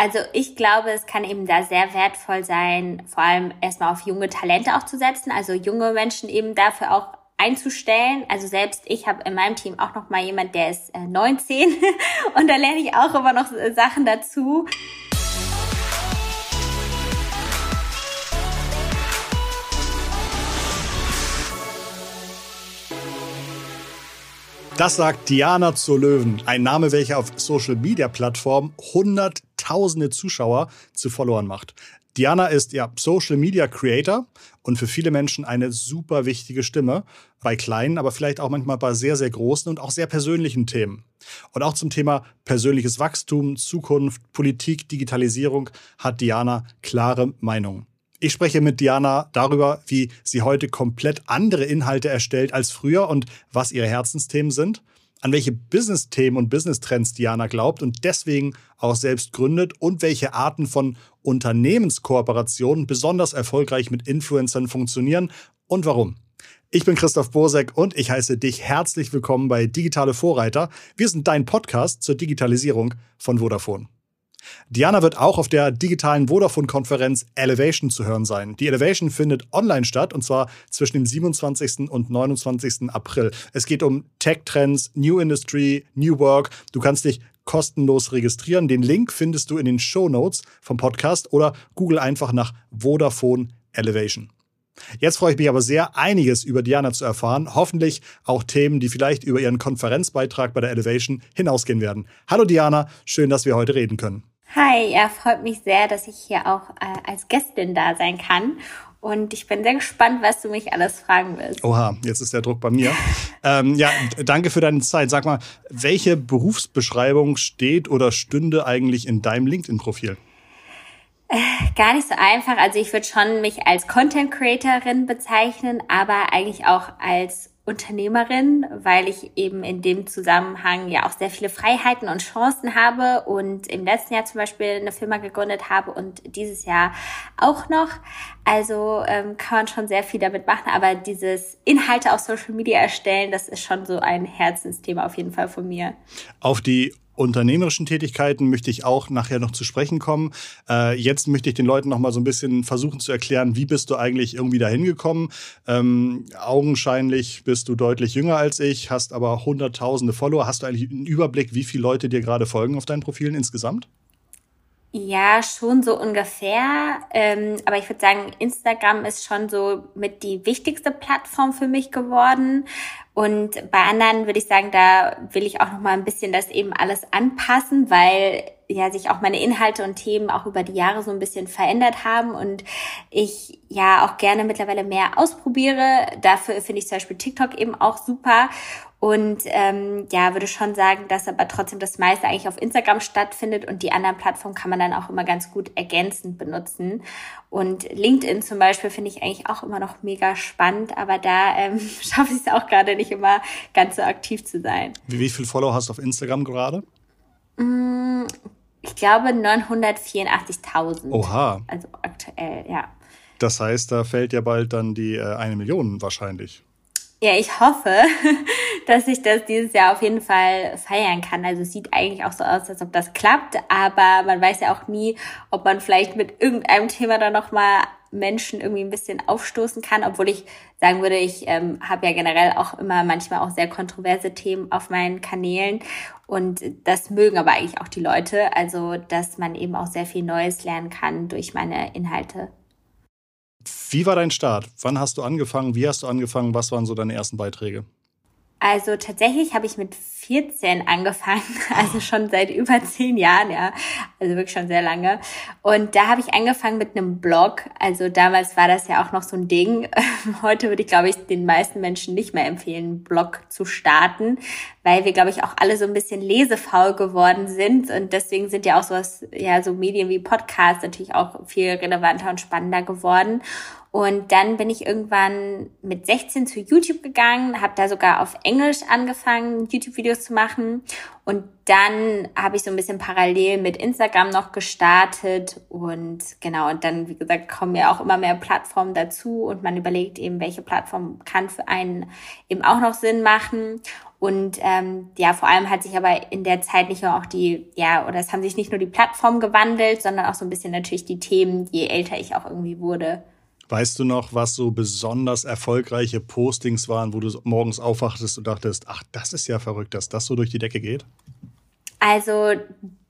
also ich glaube, es kann eben da sehr wertvoll sein, vor allem erstmal auf junge Talente auch zu setzen, also junge Menschen eben dafür auch einzustellen. Also selbst ich habe in meinem Team auch noch mal jemand, der ist 19 äh, und da lerne ich auch immer noch äh, Sachen dazu. Das sagt Diana zur Löwen, ein Name, welcher auf Social-Media-Plattformen hunderttausende Zuschauer zu Followern macht. Diana ist ja Social Media Creator und für viele Menschen eine super wichtige Stimme bei kleinen, aber vielleicht auch manchmal bei sehr, sehr großen und auch sehr persönlichen Themen. Und auch zum Thema persönliches Wachstum, Zukunft, Politik, Digitalisierung hat Diana klare Meinungen. Ich spreche mit Diana darüber, wie sie heute komplett andere Inhalte erstellt als früher und was ihre Herzensthemen sind, an welche Business-Themen und Business-Trends Diana glaubt und deswegen auch selbst gründet und welche Arten von Unternehmenskooperationen besonders erfolgreich mit Influencern funktionieren und warum. Ich bin Christoph Bosek und ich heiße dich herzlich willkommen bei Digitale Vorreiter. Wir sind dein Podcast zur Digitalisierung von Vodafone. Diana wird auch auf der digitalen Vodafone-Konferenz Elevation zu hören sein. Die Elevation findet online statt und zwar zwischen dem 27. und 29. April. Es geht um Tech-Trends, New Industry, New Work. Du kannst dich kostenlos registrieren. Den Link findest du in den Show Notes vom Podcast oder google einfach nach Vodafone Elevation. Jetzt freue ich mich aber sehr, einiges über Diana zu erfahren. Hoffentlich auch Themen, die vielleicht über ihren Konferenzbeitrag bei der Elevation hinausgehen werden. Hallo Diana, schön, dass wir heute reden können. Hi, ja, freut mich sehr, dass ich hier auch äh, als Gästin da sein kann. Und ich bin sehr gespannt, was du mich alles fragen willst. Oha, jetzt ist der Druck bei mir. ähm, ja, danke für deine Zeit. Sag mal, welche Berufsbeschreibung steht oder stünde eigentlich in deinem LinkedIn-Profil? Äh, gar nicht so einfach. Also ich würde schon mich als Content Creatorin bezeichnen, aber eigentlich auch als Unternehmerin, weil ich eben in dem Zusammenhang ja auch sehr viele Freiheiten und Chancen habe und im letzten Jahr zum Beispiel eine Firma gegründet habe und dieses Jahr auch noch. Also ähm, kann man schon sehr viel damit machen, aber dieses Inhalte auf Social Media erstellen, das ist schon so ein Herzensthema auf jeden Fall von mir. Auf die unternehmerischen Tätigkeiten möchte ich auch nachher noch zu sprechen kommen. Äh, jetzt möchte ich den Leuten noch mal so ein bisschen versuchen zu erklären, wie bist du eigentlich irgendwie dahin gekommen. Ähm, augenscheinlich bist du deutlich jünger als ich, hast aber hunderttausende Follower. Hast du eigentlich einen Überblick, wie viele Leute dir gerade folgen auf deinen Profilen insgesamt? Ja, schon so ungefähr. Ähm, aber ich würde sagen, Instagram ist schon so mit die wichtigste Plattform für mich geworden. Und bei anderen würde ich sagen, da will ich auch noch mal ein bisschen das eben alles anpassen, weil ja sich auch meine Inhalte und Themen auch über die Jahre so ein bisschen verändert haben und ich ja auch gerne mittlerweile mehr ausprobiere. Dafür finde ich zum Beispiel TikTok eben auch super und ähm, ja, würde schon sagen, dass aber trotzdem das meiste eigentlich auf Instagram stattfindet und die anderen Plattformen kann man dann auch immer ganz gut ergänzend benutzen. Und LinkedIn zum Beispiel finde ich eigentlich auch immer noch mega spannend, aber da ähm, schaffe ich es auch gerade nicht immer ganz so aktiv zu sein. Wie, wie viel Follower hast du auf Instagram gerade? Mm, ich glaube 984.000. Oha. Also aktuell, ja. Das heißt, da fällt ja bald dann die äh, eine Million wahrscheinlich. Ja, ich hoffe, dass ich das dieses Jahr auf jeden Fall feiern kann. Also es sieht eigentlich auch so aus, als ob das klappt, aber man weiß ja auch nie, ob man vielleicht mit irgendeinem Thema dann nochmal Menschen irgendwie ein bisschen aufstoßen kann, obwohl ich sagen würde, ich ähm, habe ja generell auch immer manchmal auch sehr kontroverse Themen auf meinen Kanälen und das mögen aber eigentlich auch die Leute, also dass man eben auch sehr viel Neues lernen kann durch meine Inhalte. Wie war dein Start? Wann hast du angefangen? Wie hast du angefangen? Was waren so deine ersten Beiträge? Also tatsächlich habe ich mit 14 angefangen, also schon seit über zehn Jahren, ja, also wirklich schon sehr lange. Und da habe ich angefangen mit einem Blog. Also damals war das ja auch noch so ein Ding. Heute würde ich, glaube ich, den meisten Menschen nicht mehr empfehlen, einen Blog zu starten, weil wir, glaube ich, auch alle so ein bisschen lesefaul geworden sind. Und deswegen sind ja auch sowas, ja, so Medien wie Podcasts natürlich auch viel relevanter und spannender geworden. Und dann bin ich irgendwann mit 16 zu YouTube gegangen, habe da sogar auf Englisch angefangen, YouTube-Videos zu machen. Und dann habe ich so ein bisschen parallel mit Instagram noch gestartet. Und genau, und dann, wie gesagt, kommen ja auch immer mehr Plattformen dazu und man überlegt eben, welche Plattform kann für einen eben auch noch Sinn machen. Und ähm, ja, vor allem hat sich aber in der Zeit nicht nur auch die, ja, oder es haben sich nicht nur die Plattformen gewandelt, sondern auch so ein bisschen natürlich die Themen, je älter ich auch irgendwie wurde. Weißt du noch, was so besonders erfolgreiche Postings waren, wo du morgens aufwachtest und dachtest, ach, das ist ja verrückt, dass das so durch die Decke geht? Also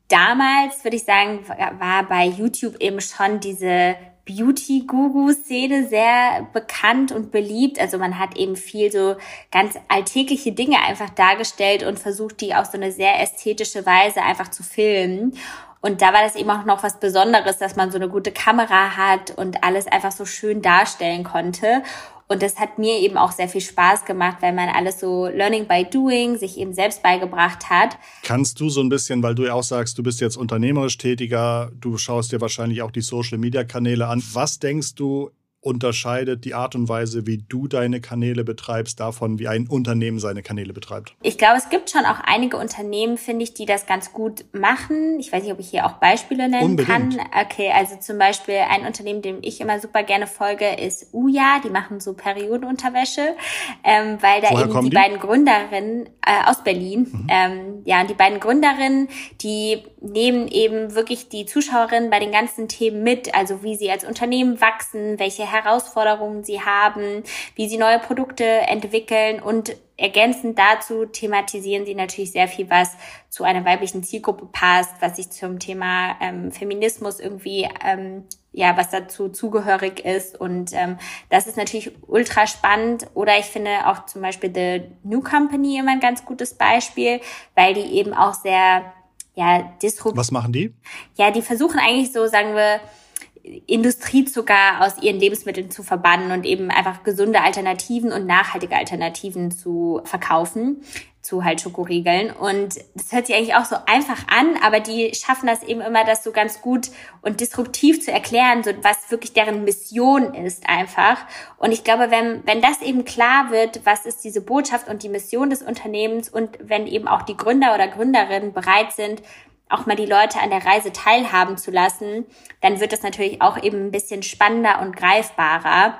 damals würde ich sagen, war bei YouTube eben schon diese Beauty-Guru-Szene sehr bekannt und beliebt. Also man hat eben viel so ganz alltägliche Dinge einfach dargestellt und versucht, die auf so eine sehr ästhetische Weise einfach zu filmen. Und da war das eben auch noch was Besonderes, dass man so eine gute Kamera hat und alles einfach so schön darstellen konnte. Und das hat mir eben auch sehr viel Spaß gemacht, weil man alles so Learning by Doing sich eben selbst beigebracht hat. Kannst du so ein bisschen, weil du ja auch sagst, du bist jetzt unternehmerisch tätiger, du schaust dir wahrscheinlich auch die Social-Media-Kanäle an. Was denkst du, unterscheidet die Art und Weise, wie du deine Kanäle betreibst, davon, wie ein Unternehmen seine Kanäle betreibt? Ich glaube, es gibt schon auch einige Unternehmen, finde ich, die das ganz gut machen. Ich weiß nicht, ob ich hier auch Beispiele nennen Unbedingt. kann. Okay, also zum Beispiel ein Unternehmen, dem ich immer super gerne folge, ist Uja. Die machen so Periodenunterwäsche, ähm, weil da Woher eben die, die, beiden Gründerinnen äh, aus Berlin, mhm. ähm, ja, und die beiden Gründerinnen, die nehmen eben wirklich die Zuschauerinnen bei den ganzen Themen mit, also wie sie als Unternehmen wachsen, welche Herausforderungen sie haben, wie sie neue Produkte entwickeln und ergänzend dazu thematisieren sie natürlich sehr viel, was zu einer weiblichen Zielgruppe passt, was sich zum Thema ähm, Feminismus irgendwie ähm, ja, was dazu zugehörig ist. Und ähm, das ist natürlich ultra spannend. Oder ich finde auch zum Beispiel The New Company immer ein ganz gutes Beispiel, weil die eben auch sehr ja, disruptiv. Was machen die? Ja, die versuchen eigentlich so, sagen wir, Industriezucker aus ihren Lebensmitteln zu verbannen und eben einfach gesunde Alternativen und nachhaltige Alternativen zu verkaufen zu halt Schokoriegeln. Und das hört sich eigentlich auch so einfach an, aber die schaffen das eben immer, das so ganz gut und disruptiv zu erklären, so was wirklich deren Mission ist einfach. Und ich glaube, wenn, wenn das eben klar wird, was ist diese Botschaft und die Mission des Unternehmens und wenn eben auch die Gründer oder Gründerinnen bereit sind, auch mal die Leute an der Reise teilhaben zu lassen, dann wird das natürlich auch eben ein bisschen spannender und greifbarer.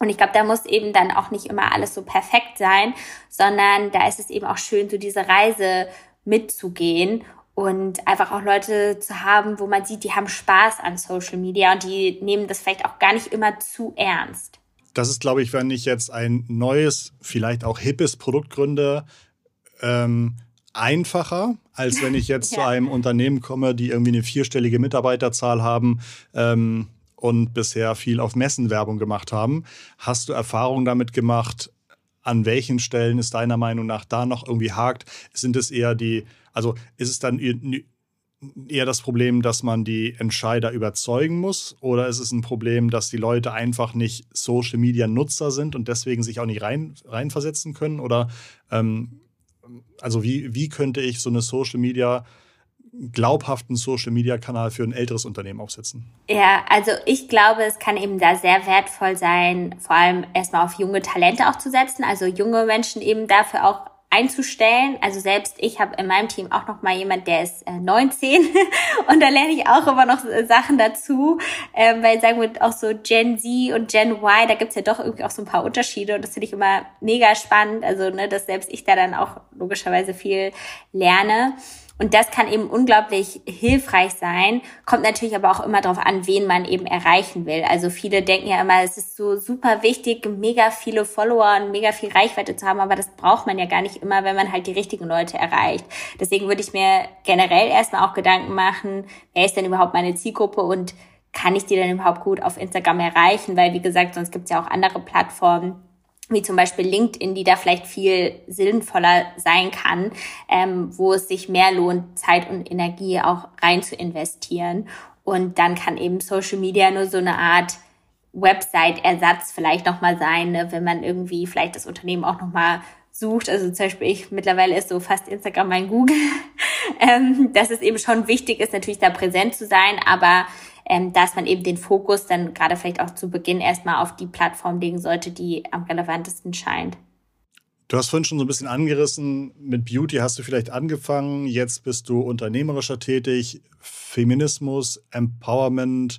Und ich glaube, da muss eben dann auch nicht immer alles so perfekt sein, sondern da ist es eben auch schön, so diese Reise mitzugehen und einfach auch Leute zu haben, wo man sieht, die haben Spaß an Social Media und die nehmen das vielleicht auch gar nicht immer zu ernst. Das ist, glaube ich, wenn ich jetzt ein neues, vielleicht auch hippes Produkt gründe, ähm, einfacher, als wenn ich jetzt ja. zu einem Unternehmen komme, die irgendwie eine vierstellige Mitarbeiterzahl haben ähm, und bisher viel auf Messenwerbung gemacht haben. Hast du Erfahrung damit gemacht? An welchen Stellen ist deiner Meinung nach da noch irgendwie hakt? Sind es eher die, also ist es dann eher das Problem, dass man die Entscheider überzeugen muss? Oder ist es ein Problem, dass die Leute einfach nicht Social Media Nutzer sind und deswegen sich auch nicht rein, reinversetzen können? Oder ähm, also wie, wie könnte ich so eine Social Media glaubhaften Social Media Kanal für ein älteres Unternehmen aufsetzen? Ja, also ich glaube, es kann eben da sehr wertvoll sein, vor allem erstmal auf junge Talente auch zu setzen, also junge Menschen eben dafür auch einzustellen. Also selbst ich habe in meinem Team auch noch mal jemand, der ist äh, 19 und da lerne ich auch immer noch äh, Sachen dazu, ähm, weil sagen wir auch so Gen Z und Gen Y, da gibt's ja doch irgendwie auch so ein paar Unterschiede und das finde ich immer mega spannend. Also ne, dass selbst ich da dann auch logischerweise viel lerne. Und das kann eben unglaublich hilfreich sein, kommt natürlich aber auch immer darauf an, wen man eben erreichen will. Also viele denken ja immer, es ist so super wichtig, mega viele Follower und mega viel Reichweite zu haben, aber das braucht man ja gar nicht immer, wenn man halt die richtigen Leute erreicht. Deswegen würde ich mir generell erstmal auch Gedanken machen, wer ist denn überhaupt meine Zielgruppe und kann ich die denn überhaupt gut auf Instagram erreichen? Weil, wie gesagt, sonst gibt es ja auch andere Plattformen, wie zum Beispiel LinkedIn, die da vielleicht viel sinnvoller sein kann, ähm, wo es sich mehr lohnt, Zeit und Energie auch rein zu investieren. Und dann kann eben Social Media nur so eine Art Website-Ersatz vielleicht nochmal sein, ne, wenn man irgendwie vielleicht das Unternehmen auch nochmal sucht. Also zum Beispiel ich, mittlerweile ist so fast Instagram mein Google, ähm, dass es eben schon wichtig ist, natürlich da präsent zu sein, aber ähm, dass man eben den Fokus dann gerade vielleicht auch zu Beginn erstmal auf die Plattform legen sollte, die am relevantesten scheint. Du hast vorhin schon so ein bisschen angerissen, mit Beauty hast du vielleicht angefangen, jetzt bist du unternehmerischer tätig, Feminismus, Empowerment,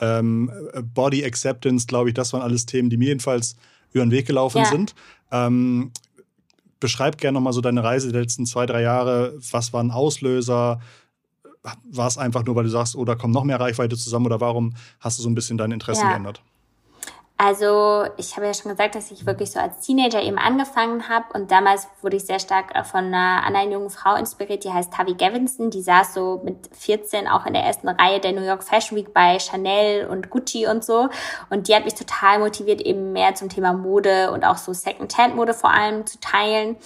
ähm, Body Acceptance, glaube ich, das waren alles Themen, die mir jedenfalls über den Weg gelaufen ja. sind. Ähm, beschreib gerne nochmal so deine Reise der letzten zwei, drei Jahre. Was war ein Auslöser? War es einfach nur, weil du sagst, oh, da kommt noch mehr Reichweite zusammen oder warum hast du so ein bisschen deine Interessen ja. geändert? Also ich habe ja schon gesagt, dass ich wirklich so als Teenager eben angefangen habe und damals wurde ich sehr stark von einer anderen jungen Frau inspiriert, die heißt Tavi Gavinson. Die saß so mit 14 auch in der ersten Reihe der New York Fashion Week bei Chanel und Gucci und so. Und die hat mich total motiviert, eben mehr zum Thema Mode und auch so Second-Hand-Mode vor allem zu teilen.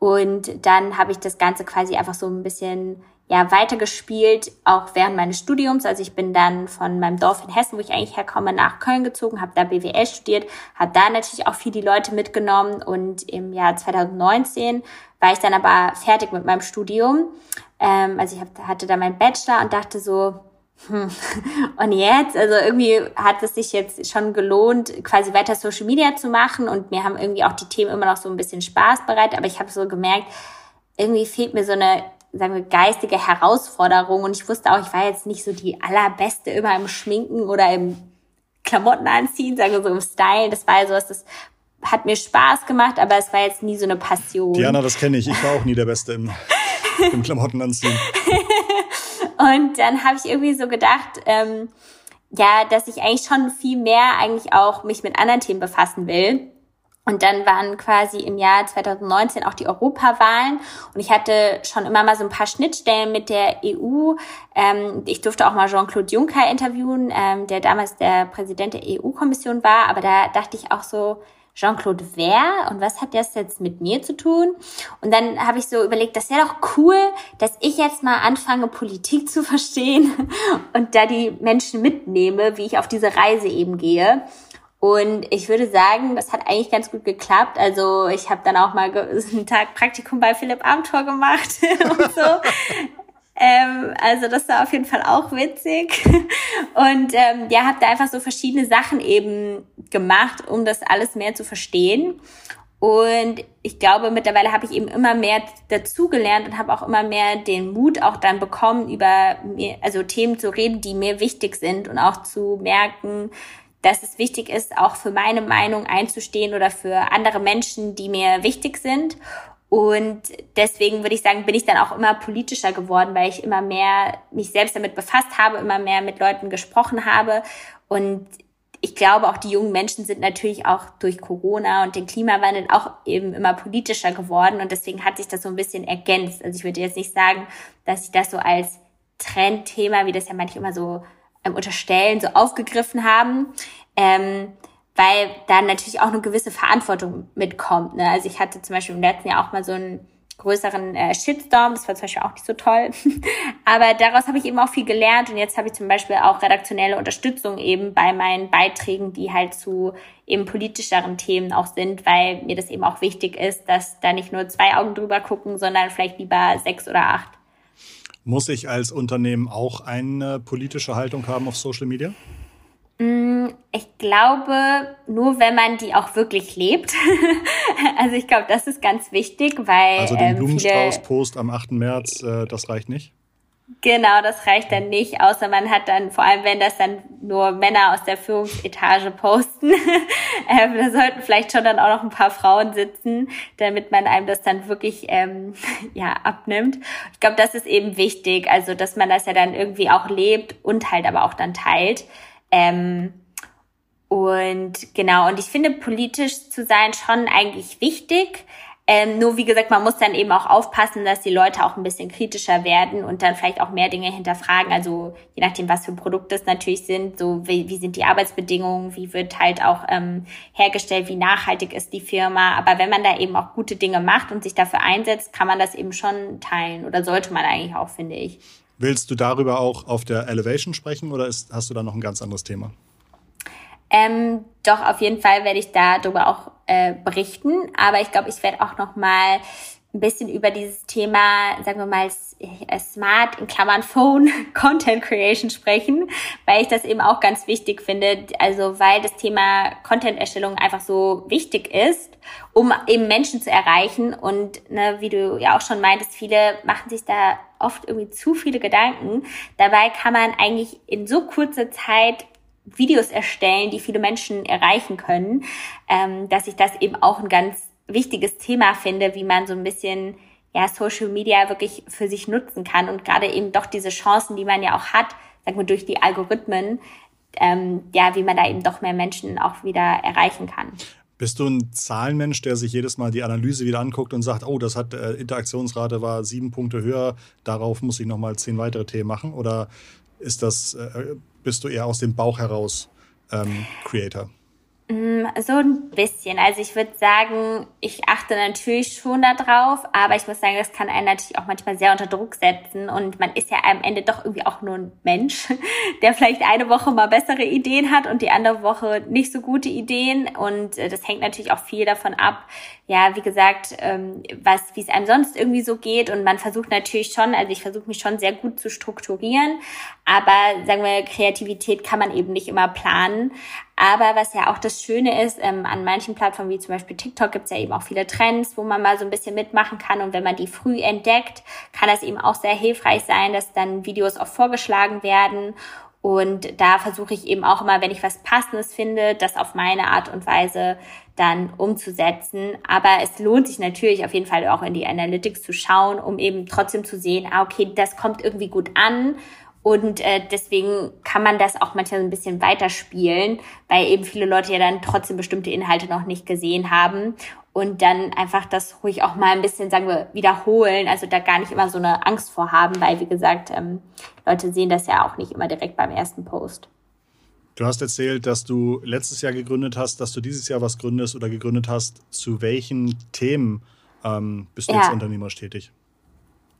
Und dann habe ich das Ganze quasi einfach so ein bisschen ja weitergespielt, auch während meines Studiums. Also ich bin dann von meinem Dorf in Hessen, wo ich eigentlich herkomme, nach Köln gezogen, habe da BWL studiert, habe da natürlich auch viel die Leute mitgenommen und im Jahr 2019 war ich dann aber fertig mit meinem Studium. Ähm, also ich hab, hatte da meinen Bachelor und dachte so, hm, und jetzt, also irgendwie hat es sich jetzt schon gelohnt, quasi weiter Social Media zu machen und mir haben irgendwie auch die Themen immer noch so ein bisschen Spaß bereitet, aber ich habe so gemerkt, irgendwie fehlt mir so eine sagen wir, geistige Herausforderung. Und ich wusste auch, ich war jetzt nicht so die allerbeste immer im Schminken oder im Klamotten anziehen, sagen wir so im Style. Das war so was, das hat mir Spaß gemacht, aber es war jetzt nie so eine Passion. Diana, das kenne ich. Ich war auch nie der Beste im, im Klamotten anziehen. und dann habe ich irgendwie so gedacht, ähm, ja, dass ich eigentlich schon viel mehr eigentlich auch mich mit anderen Themen befassen will. Und dann waren quasi im Jahr 2019 auch die Europawahlen und ich hatte schon immer mal so ein paar Schnittstellen mit der EU. Ähm, ich durfte auch mal Jean-Claude Juncker interviewen, ähm, der damals der Präsident der EU-Kommission war, aber da dachte ich auch so, Jean-Claude wer und was hat das jetzt mit mir zu tun? Und dann habe ich so überlegt, das wäre doch cool, dass ich jetzt mal anfange, Politik zu verstehen und da die Menschen mitnehme, wie ich auf diese Reise eben gehe. Und ich würde sagen, das hat eigentlich ganz gut geklappt. Also ich habe dann auch mal einen Tag Praktikum bei Philipp Amthor gemacht und so. ähm, also das war auf jeden Fall auch witzig. Und ähm, ja, habe da einfach so verschiedene Sachen eben gemacht, um das alles mehr zu verstehen. Und ich glaube, mittlerweile habe ich eben immer mehr dazugelernt und habe auch immer mehr den Mut auch dann bekommen, über mir, also Themen zu reden, die mir wichtig sind und auch zu merken, dass es wichtig ist, auch für meine Meinung einzustehen oder für andere Menschen, die mir wichtig sind. Und deswegen würde ich sagen, bin ich dann auch immer politischer geworden, weil ich immer mehr mich selbst damit befasst habe, immer mehr mit Leuten gesprochen habe. Und ich glaube, auch die jungen Menschen sind natürlich auch durch Corona und den Klimawandel auch eben immer politischer geworden. Und deswegen hat sich das so ein bisschen ergänzt. Also ich würde jetzt nicht sagen, dass ich das so als Trendthema, wie das ja manchmal immer so ähm, unterstellen, so aufgegriffen haben. Ähm, weil da natürlich auch eine gewisse Verantwortung mitkommt. Ne? Also ich hatte zum Beispiel im letzten Jahr auch mal so einen größeren äh, Shitstorm, das war zum Beispiel auch nicht so toll. Aber daraus habe ich eben auch viel gelernt und jetzt habe ich zum Beispiel auch redaktionelle Unterstützung eben bei meinen Beiträgen, die halt zu eben politischeren Themen auch sind, weil mir das eben auch wichtig ist, dass da nicht nur zwei Augen drüber gucken, sondern vielleicht lieber sechs oder acht. Muss ich als Unternehmen auch eine politische Haltung haben auf Social Media? Mm, ich glaube, nur wenn man die auch wirklich lebt. also ich glaube, das ist ganz wichtig, weil. Also den ähm, Blumenstrauß-Post am 8. März, äh, das reicht nicht? Genau, das reicht dann nicht, außer man hat dann, vor allem wenn das dann nur Männer aus der Führungsetage posten, ähm, da sollten vielleicht schon dann auch noch ein paar Frauen sitzen, damit man einem das dann wirklich ähm, ja abnimmt. Ich glaube, das ist eben wichtig, also dass man das ja dann irgendwie auch lebt und halt aber auch dann teilt. Ähm, und genau, und ich finde politisch zu sein schon eigentlich wichtig. Ähm, nur wie gesagt, man muss dann eben auch aufpassen, dass die Leute auch ein bisschen kritischer werden und dann vielleicht auch mehr Dinge hinterfragen. Also je nachdem, was für Produkte es natürlich sind, so wie, wie sind die Arbeitsbedingungen, wie wird halt auch ähm, hergestellt, wie nachhaltig ist die Firma. Aber wenn man da eben auch gute Dinge macht und sich dafür einsetzt, kann man das eben schon teilen oder sollte man eigentlich auch, finde ich. Willst du darüber auch auf der Elevation sprechen oder ist, hast du da noch ein ganz anderes Thema? Ähm, doch, auf jeden Fall werde ich darüber auch äh, berichten. Aber ich glaube, ich werde auch noch mal ein bisschen über dieses Thema, sagen wir mal, äh, Smart in Klammern Phone Content Creation sprechen, weil ich das eben auch ganz wichtig finde. Also weil das Thema Content Erstellung einfach so wichtig ist, um eben Menschen zu erreichen. Und ne, wie du ja auch schon meintest, viele machen sich da oft irgendwie zu viele Gedanken. Dabei kann man eigentlich in so kurzer Zeit Videos erstellen, die viele Menschen erreichen können, ähm, dass ich das eben auch ein ganz wichtiges Thema finde, wie man so ein bisschen ja Social Media wirklich für sich nutzen kann und gerade eben doch diese Chancen, die man ja auch hat, sagen wir durch die Algorithmen, ähm, ja, wie man da eben doch mehr Menschen auch wieder erreichen kann. Bist du ein Zahlenmensch, der sich jedes Mal die Analyse wieder anguckt und sagt, oh, das hat äh, Interaktionsrate war sieben Punkte höher, darauf muss ich nochmal zehn weitere Themen machen? Oder ist das, äh, bist du eher aus dem Bauch heraus ähm, Creator? Mm, so ein bisschen. Also ich würde sagen, ich achte natürlich schon darauf, aber ich muss sagen, das kann einen natürlich auch manchmal sehr unter Druck setzen und man ist ja am Ende doch irgendwie auch nur ein Mensch, der vielleicht eine Woche mal bessere Ideen hat und die andere Woche nicht so gute Ideen und äh, das hängt natürlich auch viel davon ab, ja, wie gesagt, ähm, was, wie es einem sonst irgendwie so geht und man versucht natürlich schon, also ich versuche mich schon sehr gut zu strukturieren, aber sagen wir, Kreativität kann man eben nicht immer planen, aber was ja auch das Schöne ist, ähm, an manchen Plattformen wie zum Beispiel TikTok gibt es ja eben auch viele Trends, wo man mal so ein bisschen mitmachen kann. Und wenn man die früh entdeckt, kann das eben auch sehr hilfreich sein, dass dann Videos auch vorgeschlagen werden. Und da versuche ich eben auch immer, wenn ich was Passendes finde, das auf meine Art und Weise dann umzusetzen. Aber es lohnt sich natürlich auf jeden Fall auch in die Analytics zu schauen, um eben trotzdem zu sehen, ah, okay, das kommt irgendwie gut an und äh, deswegen kann man das auch manchmal so ein bisschen weiterspielen, weil eben viele Leute ja dann trotzdem bestimmte Inhalte noch nicht gesehen haben und dann einfach das ruhig auch mal ein bisschen, sagen wir, wiederholen. Also da gar nicht immer so eine Angst vor haben, weil wie gesagt, ähm, Leute sehen das ja auch nicht immer direkt beim ersten Post. Du hast erzählt, dass du letztes Jahr gegründet hast, dass du dieses Jahr was gründest oder gegründet hast. Zu welchen Themen ähm, bist du ja. jetzt unternehmerisch tätig?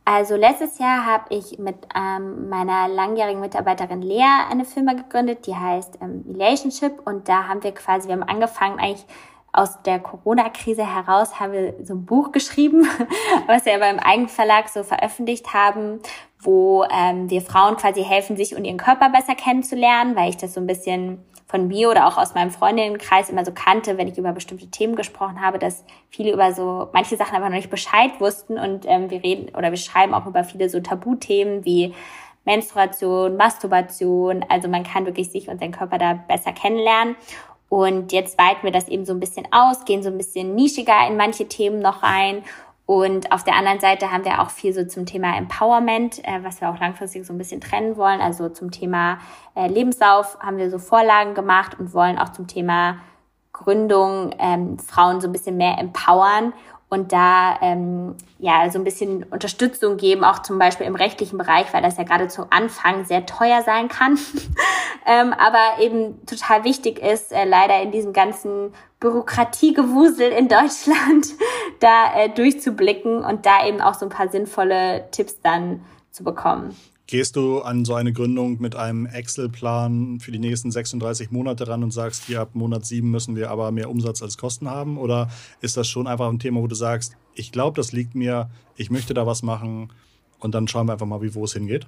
Also letztes Jahr habe ich mit ähm, meiner langjährigen Mitarbeiterin Lea eine Firma gegründet, die heißt ähm, Relationship. Und da haben wir quasi, wir haben angefangen eigentlich aus der Corona-Krise heraus, haben wir so ein Buch geschrieben, was wir beim Eigenverlag so veröffentlicht haben, wo ähm, wir Frauen quasi helfen, sich und ihren Körper besser kennenzulernen, weil ich das so ein bisschen von mir oder auch aus meinem Freundinnenkreis immer so kannte, wenn ich über bestimmte Themen gesprochen habe, dass viele über so manche Sachen einfach noch nicht Bescheid wussten und ähm, wir reden oder wir schreiben auch über viele so Tabuthemen wie Menstruation, Masturbation. Also man kann wirklich sich und seinen Körper da besser kennenlernen. Und jetzt weiten wir das eben so ein bisschen aus, gehen so ein bisschen nischiger in manche Themen noch rein und auf der anderen Seite haben wir auch viel so zum Thema Empowerment, äh, was wir auch langfristig so ein bisschen trennen wollen. Also zum Thema äh, Lebenslauf haben wir so Vorlagen gemacht und wollen auch zum Thema Gründung ähm, Frauen so ein bisschen mehr empowern und da ähm, ja so ein bisschen Unterstützung geben, auch zum Beispiel im rechtlichen Bereich, weil das ja gerade zu Anfang sehr teuer sein kann, ähm, aber eben total wichtig ist, äh, leider in diesem ganzen Bürokratiegewusel in Deutschland da äh, durchzublicken und da eben auch so ein paar sinnvolle Tipps dann zu bekommen. Gehst du an so eine Gründung mit einem Excel-Plan für die nächsten 36 Monate ran und sagst, hier ab Monat 7 müssen wir aber mehr Umsatz als Kosten haben? Oder ist das schon einfach ein Thema, wo du sagst, ich glaube, das liegt mir, ich möchte da was machen und dann schauen wir einfach mal, wie wo es hingeht?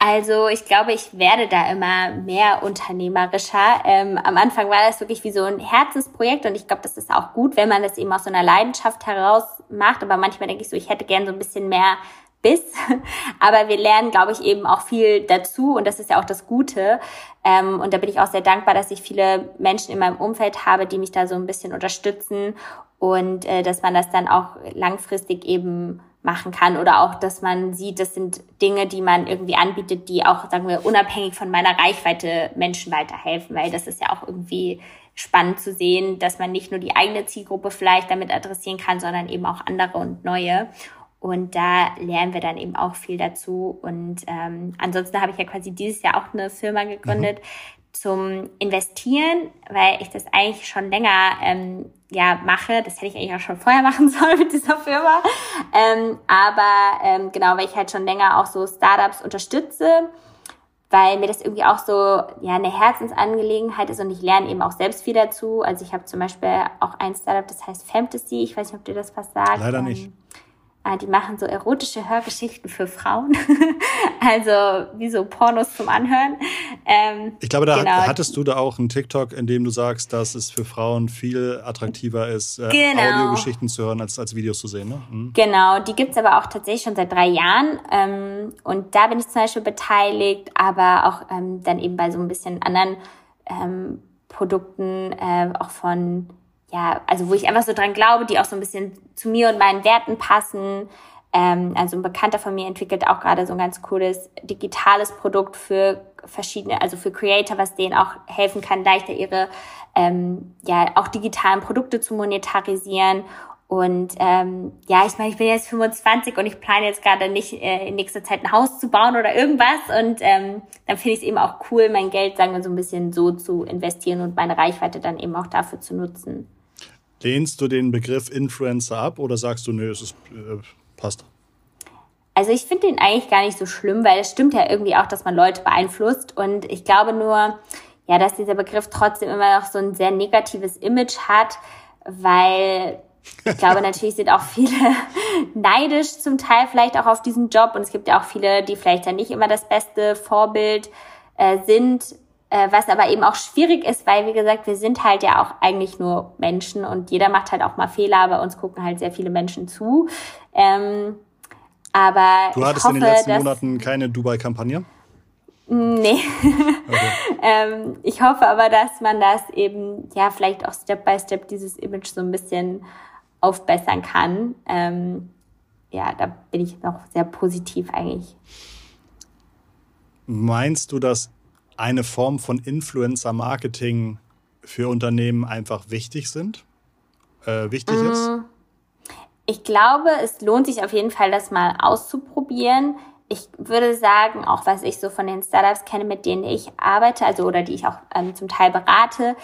Also ich glaube, ich werde da immer mehr unternehmerischer. Ähm, am Anfang war das wirklich wie so ein Herzensprojekt und ich glaube, das ist auch gut, wenn man das eben aus so einer Leidenschaft heraus macht. Aber manchmal denke ich so, ich hätte gern so ein bisschen mehr Biss. Aber wir lernen, glaube ich, eben auch viel dazu und das ist ja auch das Gute. Ähm, und da bin ich auch sehr dankbar, dass ich viele Menschen in meinem Umfeld habe, die mich da so ein bisschen unterstützen und äh, dass man das dann auch langfristig eben machen kann oder auch, dass man sieht, das sind Dinge, die man irgendwie anbietet, die auch, sagen wir, unabhängig von meiner Reichweite Menschen weiterhelfen, weil das ist ja auch irgendwie spannend zu sehen, dass man nicht nur die eigene Zielgruppe vielleicht damit adressieren kann, sondern eben auch andere und neue. Und da lernen wir dann eben auch viel dazu. Und ähm, ansonsten habe ich ja quasi dieses Jahr auch eine Firma gegründet mhm. Zum Investieren, weil ich das eigentlich schon länger ähm, ja mache. Das hätte ich eigentlich auch schon vorher machen sollen mit dieser Firma. Ähm, aber ähm, genau, weil ich halt schon länger auch so Startups unterstütze weil mir das irgendwie auch so ja eine Herzensangelegenheit ist und ich lerne eben auch selbst viel dazu. Also ich habe zum Beispiel auch ein Startup, das heißt Fantasy. Ich weiß nicht, ob dir das was sagt. Leider nicht. Ah, die machen so erotische Hörgeschichten für Frauen. also wie so Pornos zum Anhören. Ähm, ich glaube, da genau. hattest du da auch einen TikTok, in dem du sagst, dass es für Frauen viel attraktiver ist, äh, genau. Audiogeschichten zu hören, als, als Videos zu sehen. Ne? Mhm. Genau, die gibt's aber auch tatsächlich schon seit drei Jahren. Ähm, und da bin ich zum Beispiel beteiligt, aber auch ähm, dann eben bei so ein bisschen anderen ähm, Produkten, äh, auch von ja, also wo ich einfach so dran glaube, die auch so ein bisschen zu mir und meinen Werten passen. Ähm, also ein Bekannter von mir entwickelt auch gerade so ein ganz cooles digitales Produkt für verschiedene, also für Creator, was denen auch helfen kann, leichter ihre ähm, ja auch digitalen Produkte zu monetarisieren. Und ähm, ja, ich meine, ich bin jetzt 25 und ich plane jetzt gerade nicht äh, in nächster Zeit ein Haus zu bauen oder irgendwas. Und ähm, dann finde ich es eben auch cool, mein Geld, sagen wir, so ein bisschen so zu investieren und meine Reichweite dann eben auch dafür zu nutzen. Lehnst du den Begriff Influencer ab oder sagst du, nö, es ist, äh, passt? Also ich finde den eigentlich gar nicht so schlimm, weil es stimmt ja irgendwie auch, dass man Leute beeinflusst. Und ich glaube nur, ja, dass dieser Begriff trotzdem immer noch so ein sehr negatives Image hat, weil ich glaube, natürlich sind auch viele neidisch zum Teil vielleicht auch auf diesen Job und es gibt ja auch viele, die vielleicht ja nicht immer das beste Vorbild äh, sind, äh, was aber eben auch schwierig ist, weil wie gesagt, wir sind halt ja auch eigentlich nur Menschen und jeder macht halt auch mal Fehler, bei uns gucken halt sehr viele Menschen zu. Ähm, aber du hattest hoffe, in den letzten Monaten keine Dubai-Kampagne? Nee. Okay. ähm, ich hoffe aber, dass man das eben, ja, vielleicht auch Step by Step dieses Image so ein bisschen aufbessern kann. Ähm, ja, da bin ich noch sehr positiv eigentlich. Meinst du, dass eine Form von Influencer-Marketing für Unternehmen einfach wichtig sind? Äh, wichtig mm. ist? Ich glaube, es lohnt sich auf jeden Fall, das mal auszuprobieren. Ich würde sagen, auch was ich so von den Startups kenne, mit denen ich arbeite, also oder die ich auch ähm, zum Teil berate,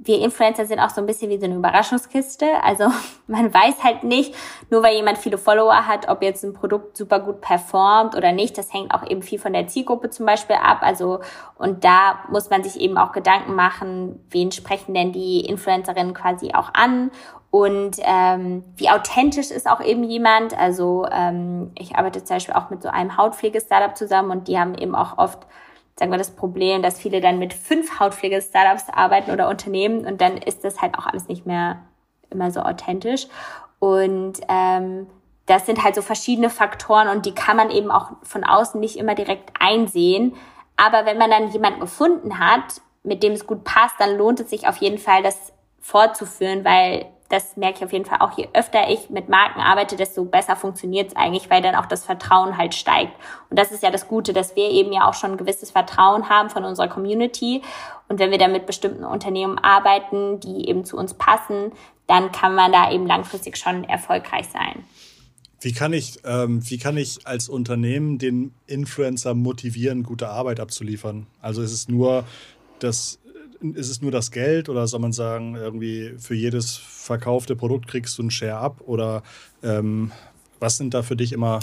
wir Influencer sind auch so ein bisschen wie so eine Überraschungskiste. Also man weiß halt nicht, nur weil jemand viele Follower hat, ob jetzt ein Produkt super gut performt oder nicht. Das hängt auch eben viel von der Zielgruppe zum Beispiel ab. Also und da muss man sich eben auch Gedanken machen, wen sprechen denn die Influencerinnen quasi auch an und ähm, wie authentisch ist auch eben jemand. Also ähm, ich arbeite zum Beispiel auch mit so einem Hautpflege-Startup zusammen und die haben eben auch oft sagen wir, das Problem, dass viele dann mit fünf Hautpflege-Startups arbeiten oder Unternehmen und dann ist das halt auch alles nicht mehr immer so authentisch. Und ähm, das sind halt so verschiedene Faktoren und die kann man eben auch von außen nicht immer direkt einsehen. Aber wenn man dann jemanden gefunden hat, mit dem es gut passt, dann lohnt es sich auf jeden Fall, das fortzuführen, weil das merke ich auf jeden Fall auch, je öfter ich mit Marken arbeite, desto besser funktioniert es eigentlich, weil dann auch das Vertrauen halt steigt. Und das ist ja das Gute, dass wir eben ja auch schon ein gewisses Vertrauen haben von unserer Community. Und wenn wir dann mit bestimmten Unternehmen arbeiten, die eben zu uns passen, dann kann man da eben langfristig schon erfolgreich sein. Wie kann ich, ähm, wie kann ich als Unternehmen den Influencer motivieren, gute Arbeit abzuliefern? Also ist es nur das ist es nur das Geld oder soll man sagen, irgendwie für jedes verkaufte Produkt kriegst du einen Share ab? Oder ähm, was sind da für dich immer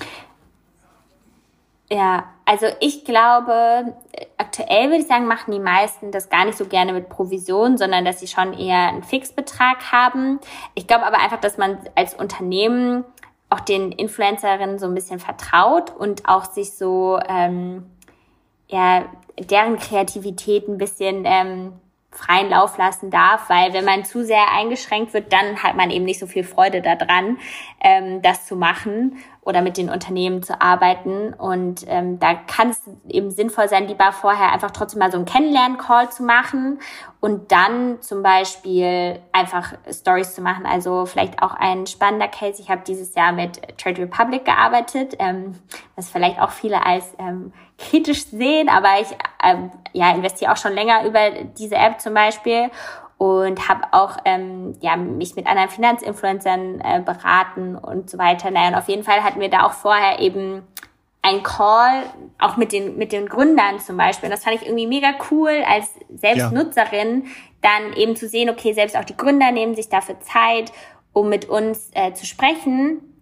ja, also ich glaube, aktuell würde ich sagen, machen die meisten das gar nicht so gerne mit Provision, sondern dass sie schon eher einen Fixbetrag haben. Ich glaube aber einfach, dass man als Unternehmen auch den Influencerinnen so ein bisschen vertraut und auch sich so ähm, ja deren Kreativität ein bisschen ähm, freien Lauf lassen darf, weil wenn man zu sehr eingeschränkt wird, dann hat man eben nicht so viel Freude daran, ähm, das zu machen oder mit den Unternehmen zu arbeiten. Und ähm, da kann es eben sinnvoll sein, lieber vorher einfach trotzdem mal so einen Kennenlernen-Call zu machen und dann zum Beispiel einfach Stories zu machen. Also vielleicht auch ein spannender Case. Ich habe dieses Jahr mit Trade Republic gearbeitet, ähm, was vielleicht auch viele als ähm, kritisch sehen, aber ich ähm, ja, investiere auch schon länger über diese App zum Beispiel und habe auch ähm, ja, mich mit anderen Finanzinfluencern äh, beraten und so weiter. Naja, und auf jeden Fall hatten wir da auch vorher eben ein Call, auch mit den, mit den Gründern zum Beispiel. Und das fand ich irgendwie mega cool als Selbstnutzerin, ja. dann eben zu sehen, okay, selbst auch die Gründer nehmen sich dafür Zeit, um mit uns äh, zu sprechen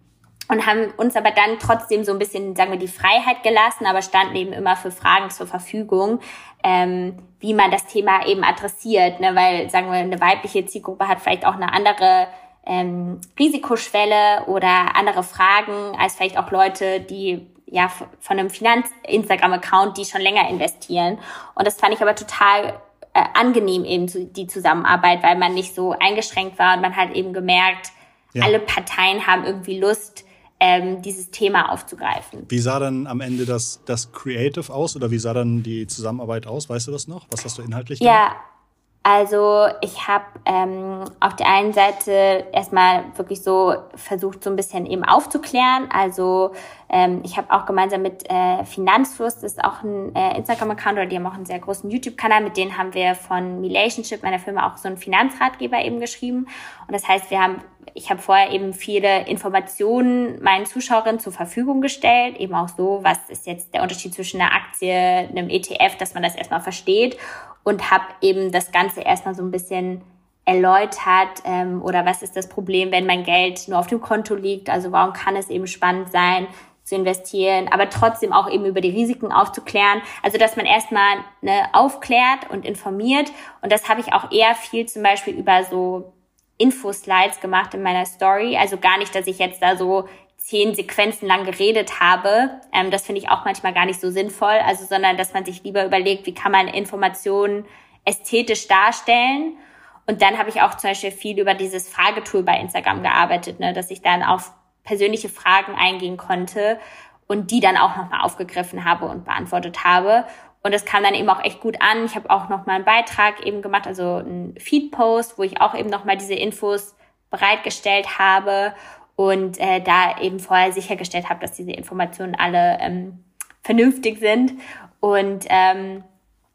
und haben uns aber dann trotzdem so ein bisschen, sagen wir, die Freiheit gelassen, aber standen eben immer für Fragen zur Verfügung, ähm, wie man das Thema eben adressiert, ne? weil, sagen wir, eine weibliche Zielgruppe hat vielleicht auch eine andere ähm, Risikoschwelle oder andere Fragen als vielleicht auch Leute, die ja von einem Finanz-Instagram-Account, die schon länger investieren. Und das fand ich aber total äh, angenehm eben die Zusammenarbeit, weil man nicht so eingeschränkt war und man hat eben gemerkt, ja. alle Parteien haben irgendwie Lust, ähm, dieses Thema aufzugreifen. Wie sah dann am Ende das, das Creative aus oder wie sah dann die Zusammenarbeit aus? Weißt du das noch? Was hast du inhaltlich gemacht? Ja, Also ich habe ähm, auf der einen Seite erstmal wirklich so versucht, so ein bisschen eben aufzuklären. Also ähm, ich habe auch gemeinsam mit äh, Finanzfluss, das ist auch ein äh, Instagram-Account oder die haben auch einen sehr großen YouTube-Kanal, mit denen haben wir von Relationship, meiner Firma, auch so einen Finanzratgeber eben geschrieben. Und das heißt, wir haben ich habe vorher eben viele Informationen meinen Zuschauerinnen zur Verfügung gestellt, eben auch so, was ist jetzt der Unterschied zwischen einer Aktie, einem ETF, dass man das erstmal versteht und habe eben das Ganze erstmal so ein bisschen erläutert ähm, oder was ist das Problem, wenn mein Geld nur auf dem Konto liegt, also warum kann es eben spannend sein, zu investieren, aber trotzdem auch eben über die Risiken aufzuklären. Also dass man erstmal ne, aufklärt und informiert. Und das habe ich auch eher viel zum Beispiel über so Infoslides gemacht in meiner Story. Also gar nicht, dass ich jetzt da so zehn Sequenzen lang geredet habe. Ähm, das finde ich auch manchmal gar nicht so sinnvoll. Also, sondern dass man sich lieber überlegt, wie kann man Informationen ästhetisch darstellen. Und dann habe ich auch zum Beispiel viel über dieses Fragetool bei Instagram gearbeitet, ne, dass ich dann auf persönliche Fragen eingehen konnte und die dann auch nochmal aufgegriffen habe und beantwortet habe. Und das kam dann eben auch echt gut an. Ich habe auch noch mal einen Beitrag eben gemacht, also einen Feed-Post, wo ich auch eben noch mal diese Infos bereitgestellt habe und äh, da eben vorher sichergestellt habe, dass diese Informationen alle ähm, vernünftig sind. Und ähm,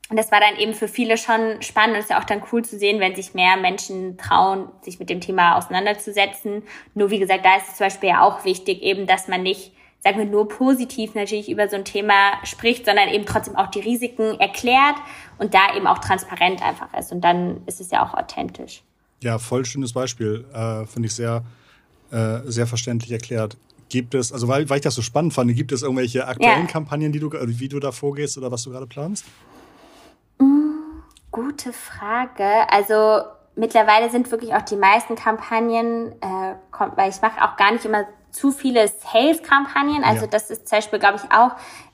das war dann eben für viele schon spannend und ist ja auch dann cool zu sehen, wenn sich mehr Menschen trauen, sich mit dem Thema auseinanderzusetzen. Nur wie gesagt, da ist es zum Beispiel ja auch wichtig, eben, dass man nicht sagen wir, nur positiv natürlich über so ein Thema spricht, sondern eben trotzdem auch die Risiken erklärt und da eben auch transparent einfach ist. Und dann ist es ja auch authentisch. Ja, voll schönes Beispiel. Äh, Finde ich sehr, äh, sehr verständlich erklärt. Gibt es, also weil, weil ich das so spannend fand, gibt es irgendwelche aktuellen ja. Kampagnen, die du, wie du da vorgehst oder was du gerade planst? Mm, gute Frage. Also mittlerweile sind wirklich auch die meisten Kampagnen, äh, kommt, weil ich mache auch gar nicht immer zu viele Sales-Kampagnen. Also ja. das ist zum Beispiel, glaube ich, auch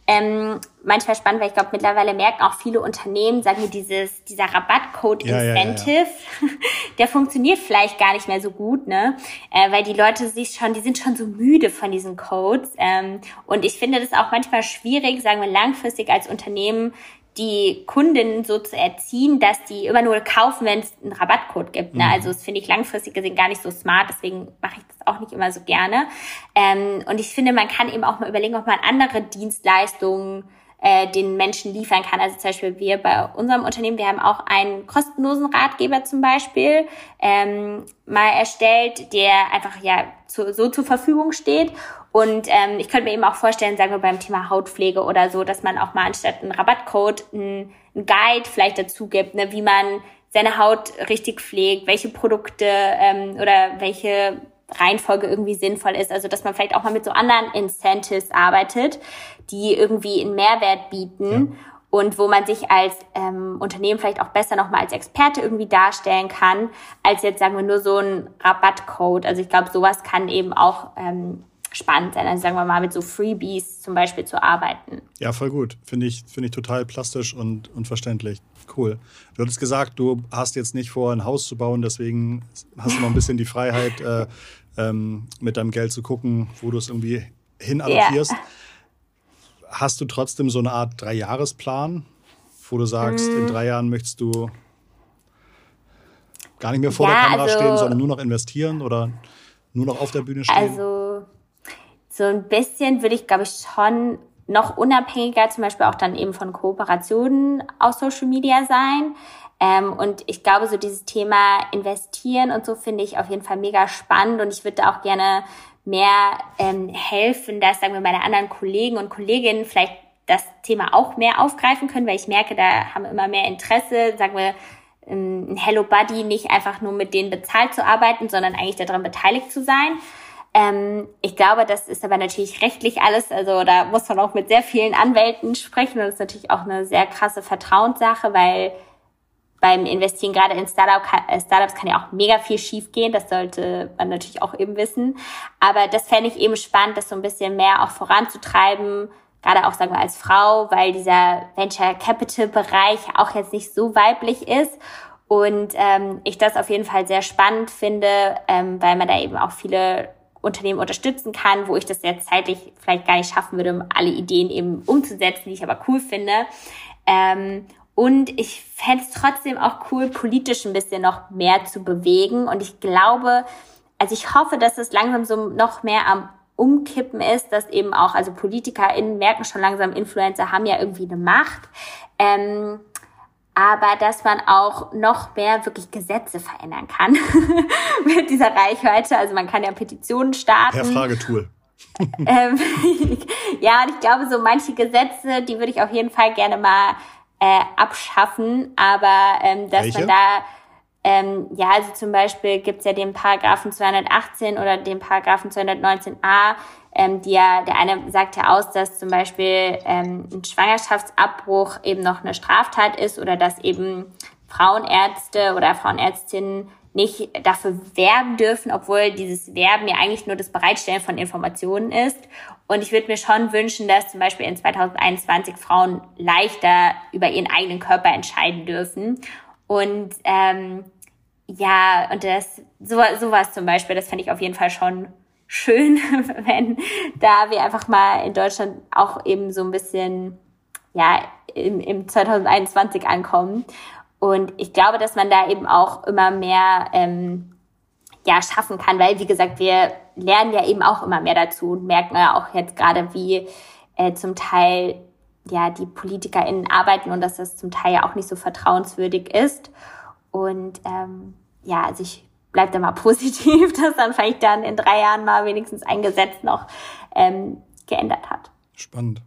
ähm, manchmal spannend, weil ich glaube, mittlerweile merken auch viele Unternehmen, sagen wir, dieses, dieser Rabattcode-Incentive, ja, ja, der funktioniert vielleicht gar nicht mehr so gut, ne? Äh, weil die Leute sich schon, die sind schon so müde von diesen Codes. Ähm, und ich finde das auch manchmal schwierig, sagen wir, langfristig als Unternehmen die Kundinnen so zu erziehen, dass die immer nur kaufen, wenn es einen Rabattcode gibt. Ne? Mhm. Also das finde ich langfristig gesehen gar nicht so smart, deswegen mache ich das auch nicht immer so gerne. Ähm, und ich finde, man kann eben auch mal überlegen, ob man andere Dienstleistungen äh, den Menschen liefern kann. Also zum Beispiel wir bei unserem Unternehmen, wir haben auch einen kostenlosen Ratgeber zum Beispiel ähm, mal erstellt, der einfach ja zu, so zur Verfügung steht. Und ähm, ich könnte mir eben auch vorstellen, sagen wir beim Thema Hautpflege oder so, dass man auch mal anstatt einen Rabattcode einen, einen Guide vielleicht dazu gibt, ne, wie man seine Haut richtig pflegt, welche Produkte ähm, oder welche Reihenfolge irgendwie sinnvoll ist. Also dass man vielleicht auch mal mit so anderen Incentives arbeitet, die irgendwie einen Mehrwert bieten. Ja. Und wo man sich als ähm, Unternehmen vielleicht auch besser nochmal als Experte irgendwie darstellen kann, als jetzt sagen wir nur so ein Rabattcode. Also ich glaube, sowas kann eben auch ähm, spannend sein. Also sagen wir mal mit so Freebies zum Beispiel zu arbeiten. Ja, voll gut. Finde ich, finde ich total plastisch und, und verständlich. Cool. Du hattest gesagt, du hast jetzt nicht vor, ein Haus zu bauen, deswegen hast du noch ein bisschen die Freiheit, äh, ähm, mit deinem Geld zu gucken, wo du es irgendwie hin adoptierst. Ja. Hast du trotzdem so eine Art Dreijahresplan, wo du sagst, hm. in drei Jahren möchtest du gar nicht mehr vor ja, der Kamera also, stehen, sondern nur noch investieren oder nur noch auf der Bühne stehen? Also so ein bisschen würde ich, glaube ich, schon noch unabhängiger zum Beispiel auch dann eben von Kooperationen auf Social Media sein. Ähm, und ich glaube, so dieses Thema investieren und so finde ich auf jeden Fall mega spannend und ich würde auch gerne mehr ähm, helfen, dass, sagen wir, meine anderen Kollegen und Kolleginnen vielleicht das Thema auch mehr aufgreifen können, weil ich merke, da haben immer mehr Interesse, sagen wir, ähm, ein Hello Buddy nicht einfach nur mit denen bezahlt zu arbeiten, sondern eigentlich daran beteiligt zu sein. Ähm, ich glaube, das ist aber natürlich rechtlich alles, also da muss man auch mit sehr vielen Anwälten sprechen und das ist natürlich auch eine sehr krasse Vertrauenssache, weil beim Investieren gerade in Startup äh, Startups kann ja auch mega viel schiefgehen. Das sollte man natürlich auch eben wissen. Aber das fände ich eben spannend, das so ein bisschen mehr auch voranzutreiben, gerade auch sagen wir als Frau, weil dieser Venture Capital Bereich auch jetzt nicht so weiblich ist. Und ähm, ich das auf jeden Fall sehr spannend finde, ähm, weil man da eben auch viele Unternehmen unterstützen kann, wo ich das jetzt zeitlich vielleicht gar nicht schaffen würde, alle Ideen eben umzusetzen, die ich aber cool finde. Ähm, Und ich fände es trotzdem auch cool, politisch ein bisschen noch mehr zu bewegen. Und ich glaube, also ich hoffe, dass es langsam so noch mehr am Umkippen ist, dass eben auch, also PolitikerInnen merken schon langsam, Influencer haben ja irgendwie eine Macht. Ähm, aber dass man auch noch mehr wirklich Gesetze verändern kann mit dieser Reichweite. Also man kann ja Petitionen starten. Per Fragetool. ähm, ja, und ich glaube, so manche Gesetze, die würde ich auf jeden Fall gerne mal äh, abschaffen, aber ähm, dass Welche? man da ähm, ja, also zum Beispiel gibt's ja den Paragraphen 218 oder den Paragraphen 219a, ähm, die ja, der eine sagt ja aus, dass zum Beispiel ähm, ein Schwangerschaftsabbruch eben noch eine Straftat ist oder dass eben Frauenärzte oder Frauenärztinnen nicht dafür werben dürfen, obwohl dieses Werben ja eigentlich nur das Bereitstellen von Informationen ist. Und ich würde mir schon wünschen, dass zum Beispiel in 2021 Frauen leichter über ihren eigenen Körper entscheiden dürfen. Und ähm, ja, und das so, sowas zum Beispiel, das fände ich auf jeden Fall schon schön, wenn da wir einfach mal in Deutschland auch eben so ein bisschen ja im, im 2021 ankommen. Und ich glaube, dass man da eben auch immer mehr ähm, ja schaffen kann, weil wie gesagt, wir lernen ja eben auch immer mehr dazu und merken ja auch jetzt gerade, wie äh, zum Teil ja die PolitikerInnen arbeiten und dass das zum Teil ja auch nicht so vertrauenswürdig ist. Und ähm, ja, also ich bleibe da mal positiv, dass dann vielleicht dann in drei Jahren mal wenigstens ein Gesetz noch ähm, geändert hat. Spannend.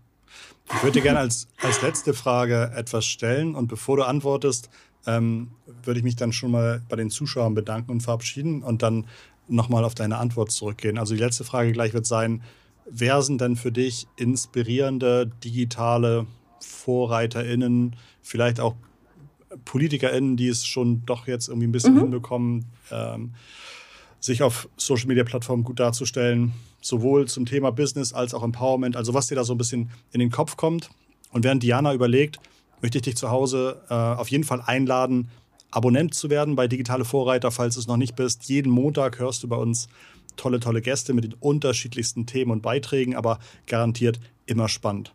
Ich würde dir gerne als, als letzte Frage etwas stellen und bevor du antwortest, ähm, würde ich mich dann schon mal bei den Zuschauern bedanken und verabschieden und dann nochmal auf deine Antwort zurückgehen. Also die letzte Frage gleich wird sein, wer sind denn für dich inspirierende digitale VorreiterInnen, vielleicht auch PolitikerInnen, die es schon doch jetzt irgendwie ein bisschen mhm. hinbekommen, ähm, sich auf Social Media Plattformen gut darzustellen, sowohl zum Thema Business als auch Empowerment, also was dir da so ein bisschen in den Kopf kommt. Und während Diana überlegt, möchte ich dich zu Hause äh, auf jeden Fall einladen, Abonnent zu werden bei Digitale Vorreiter, falls du es noch nicht bist. Jeden Montag hörst du bei uns tolle, tolle Gäste mit den unterschiedlichsten Themen und Beiträgen, aber garantiert immer spannend.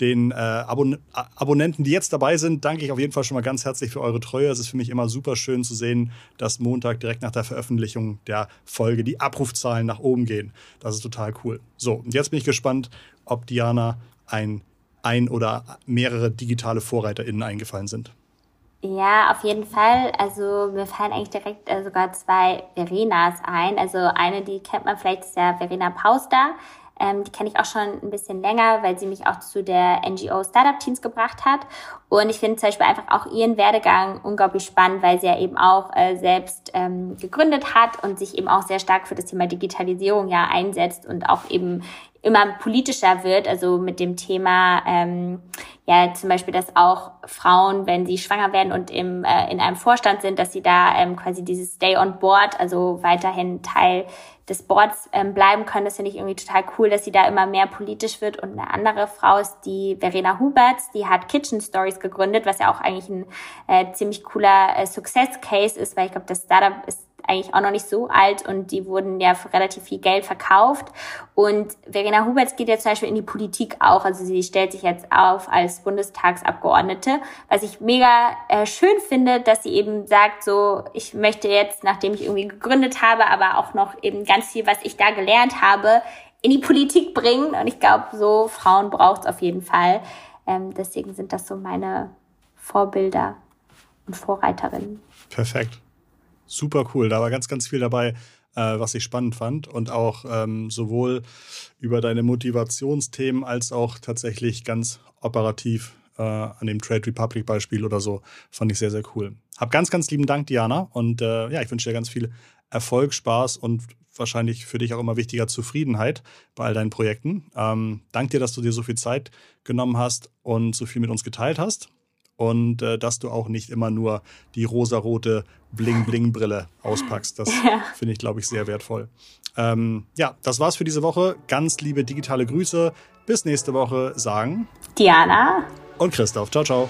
Den äh, Abon Abonnenten, die jetzt dabei sind, danke ich auf jeden Fall schon mal ganz herzlich für eure Treue. Es ist für mich immer super schön zu sehen, dass Montag direkt nach der Veröffentlichung der Folge die Abrufzahlen nach oben gehen. Das ist total cool. So, und jetzt bin ich gespannt, ob Diana ein, ein oder mehrere digitale VorreiterInnen eingefallen sind. Ja, auf jeden Fall. Also mir fallen eigentlich direkt äh, sogar zwei Verenas ein. Also eine, die kennt man vielleicht, ist ja Verena Pauster. Ähm, die kenne ich auch schon ein bisschen länger, weil sie mich auch zu der NGO Startup Teams gebracht hat. Und ich finde zum Beispiel einfach auch ihren Werdegang unglaublich spannend, weil sie ja eben auch äh, selbst ähm, gegründet hat und sich eben auch sehr stark für das Thema Digitalisierung ja einsetzt und auch eben immer politischer wird, also mit dem Thema, ähm, ja, zum Beispiel, dass auch Frauen, wenn sie schwanger werden und im, äh, in einem Vorstand sind, dass sie da ähm, quasi dieses Stay on Board, also weiterhin Teil des Boards ähm, bleiben können. Das finde ich irgendwie total cool, dass sie da immer mehr politisch wird. Und eine andere Frau ist die Verena Huberts, die hat Kitchen Stories gegründet, was ja auch eigentlich ein äh, ziemlich cooler äh, Success Case ist, weil ich glaube, das Startup ist eigentlich auch noch nicht so alt und die wurden ja für relativ viel Geld verkauft. Und Verena Huberts geht jetzt zum Beispiel in die Politik auch. Also sie stellt sich jetzt auf als Bundestagsabgeordnete, was ich mega äh, schön finde, dass sie eben sagt, so, ich möchte jetzt, nachdem ich irgendwie gegründet habe, aber auch noch eben ganz viel, was ich da gelernt habe, in die Politik bringen. Und ich glaube, so Frauen braucht es auf jeden Fall. Ähm, deswegen sind das so meine Vorbilder und Vorreiterinnen. Perfekt super cool. Da war ganz, ganz viel dabei, äh, was ich spannend fand. Und auch ähm, sowohl über deine Motivationsthemen als auch tatsächlich ganz operativ äh, an dem Trade Republic Beispiel oder so. Fand ich sehr, sehr cool. Hab ganz, ganz lieben Dank, Diana. Und äh, ja, ich wünsche dir ganz viel Erfolg, Spaß und wahrscheinlich für dich auch immer wichtiger Zufriedenheit bei all deinen Projekten. Ähm, dank dir, dass du dir so viel Zeit genommen hast und so viel mit uns geteilt hast und äh, dass du auch nicht immer nur die rosarote Bling-Bling-Brille auspackst. Das ja. finde ich, glaube ich, sehr wertvoll. Ähm, ja, das war's für diese Woche. Ganz liebe digitale Grüße. Bis nächste Woche sagen Diana und Christoph. Ciao, ciao.